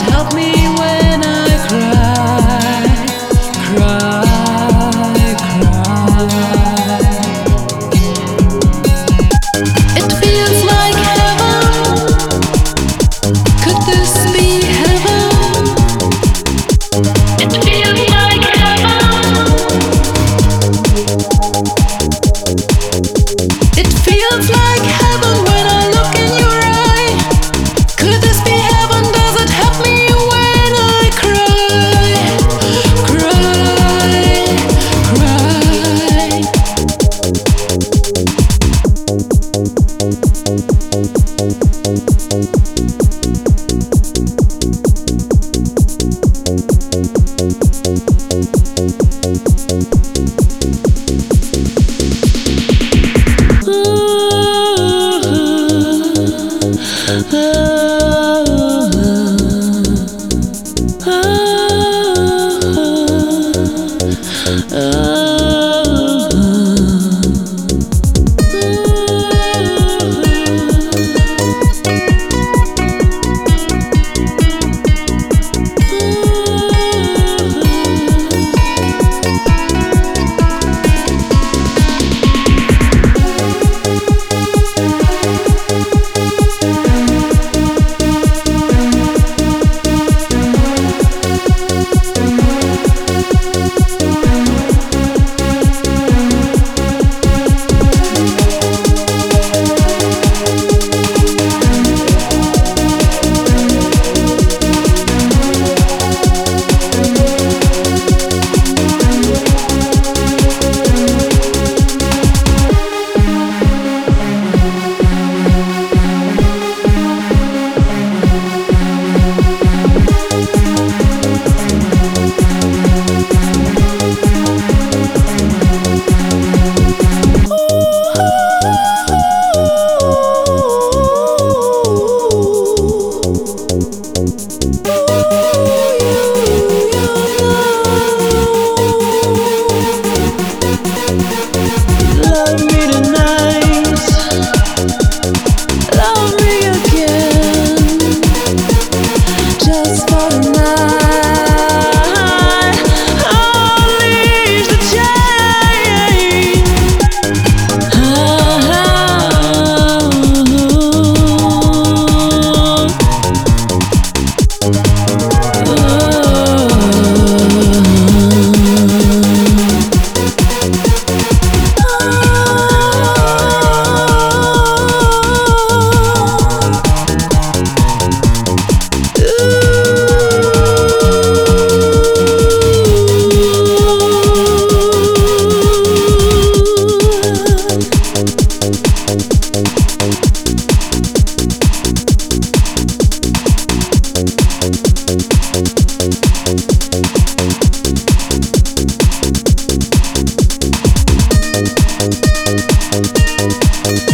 help me? Thank hope, hope, hope, hope.